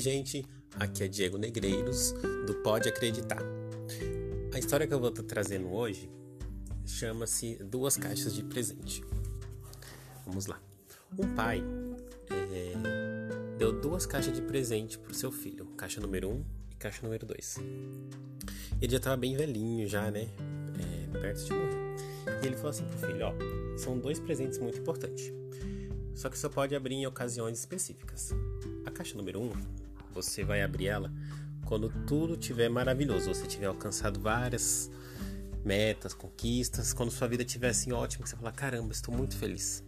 gente, aqui é Diego Negreiros do Pode Acreditar. A história que eu vou estar trazendo hoje chama-se Duas Caixas de Presente. Vamos lá. Um pai é, deu duas caixas de presente para o seu filho, caixa número 1 um e caixa número 2. Ele já estava bem velhinho já, né? É, perto de morrer. E ele falou assim pro filho, ó, são dois presentes muito importantes. Só que só pode abrir em ocasiões específicas. A caixa número 1 um você vai abrir ela quando tudo estiver maravilhoso, você tiver alcançado várias metas, conquistas, quando sua vida estiver assim ótima, você fala: caramba, estou muito feliz.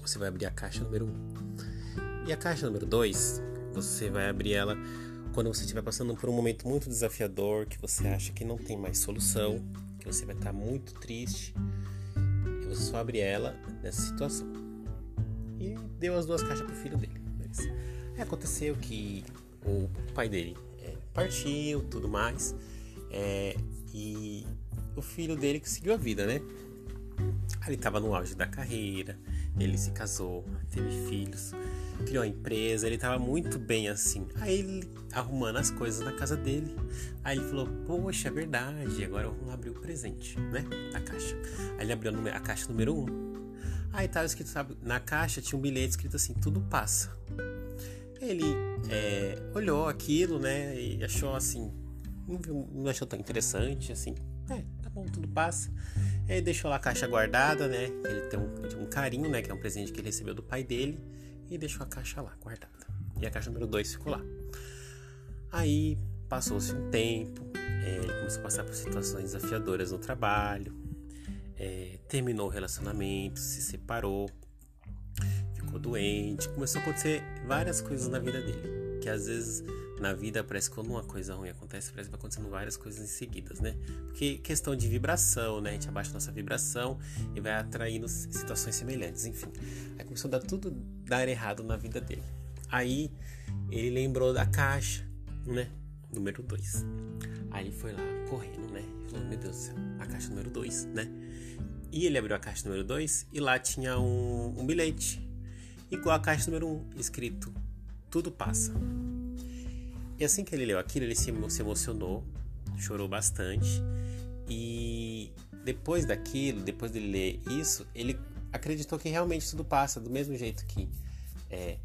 Você vai abrir a caixa número 1. Um. E a caixa número 2, você vai abrir ela quando você estiver passando por um momento muito desafiador, que você acha que não tem mais solução, que você vai estar muito triste. E você só abre ela nessa situação. E deu as duas caixas pro filho dele. Beleza? Aí aconteceu que o pai dele é, partiu, tudo mais, é, e o filho dele que seguiu a vida, né? Ele estava no auge da carreira, ele se casou, teve filhos, criou a empresa, ele estava muito bem assim. Aí ele arrumando as coisas na casa dele, aí ele falou: Poxa, é verdade, agora vamos abrir o presente, né? Da caixa. Aí ele abriu a caixa número 1. Um. Aí estava escrito, sabe, na caixa tinha um bilhete escrito assim: Tudo passa. Ele é, olhou aquilo, né, e achou assim, não, achou tão interessante, assim, é, tá bom, tudo passa. Ele deixou lá a caixa guardada, né, ele tem um, um carinho, né, que é um presente que ele recebeu do pai dele, e deixou a caixa lá, guardada. E a caixa número 2 ficou lá. Aí passou-se um tempo, é, ele começou a passar por situações desafiadoras no trabalho, é, terminou o relacionamento, se separou, ficou doente, começou a acontecer várias coisas na vida dele. Que às vezes na vida parece que quando uma coisa ruim acontece, parece que vai acontecendo várias coisas em seguidas, né? Porque questão de vibração, né? A gente abaixa nossa vibração e vai atraindo situações semelhantes, enfim. Aí começou a dar tudo dar errado na vida dele. Aí ele lembrou da caixa, né? Número 2. Aí foi lá correndo, né? Falou, meu Deus do céu, a caixa número 2, né? E ele abriu a caixa número 2 e lá tinha um, um bilhete igual a caixa número 1, um, escrito Tudo passa. E assim que ele leu aquilo, ele se, emocionou, chorou bastante. E depois daquilo, depois dele ler isso, ele acreditou que realmente tudo passa, do mesmo jeito que é,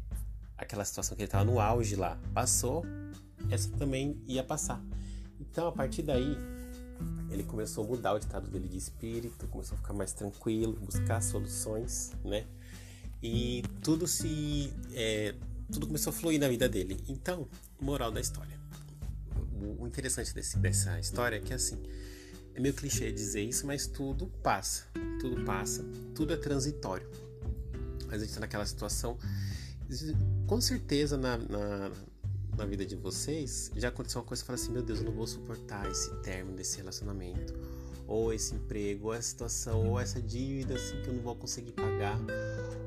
aquela situação que ele estava no auge lá passou, essa também ia passar. Então, a partir daí, ele começou a mudar o estado dele de espírito, começou a ficar mais tranquilo, buscar soluções, né? E tudo se é, tudo começou a fluir na vida dele. Então, moral da história. O interessante desse, dessa história é que assim é meio clichê dizer isso, mas tudo passa, tudo passa, tudo é transitório. A gente está naquela situação, com certeza na, na, na, vida de vocês já aconteceu uma coisa e fala assim, meu Deus, eu não vou suportar esse término desse relacionamento, ou esse emprego, ou essa situação, ou essa dívida assim que eu não vou conseguir pagar,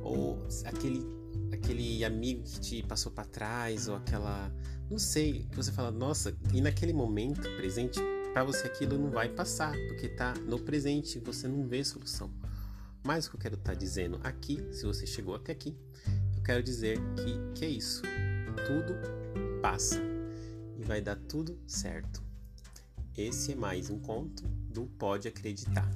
ou aquele aquele amigo que te passou para trás ou aquela não sei você fala nossa e naquele momento presente para você aquilo não vai passar porque tá no presente você não vê solução. Mas o que eu quero estar tá dizendo aqui se você chegou até aqui eu quero dizer que que é isso. Tudo passa e vai dar tudo certo esse é mais um conto do Pode Acreditar.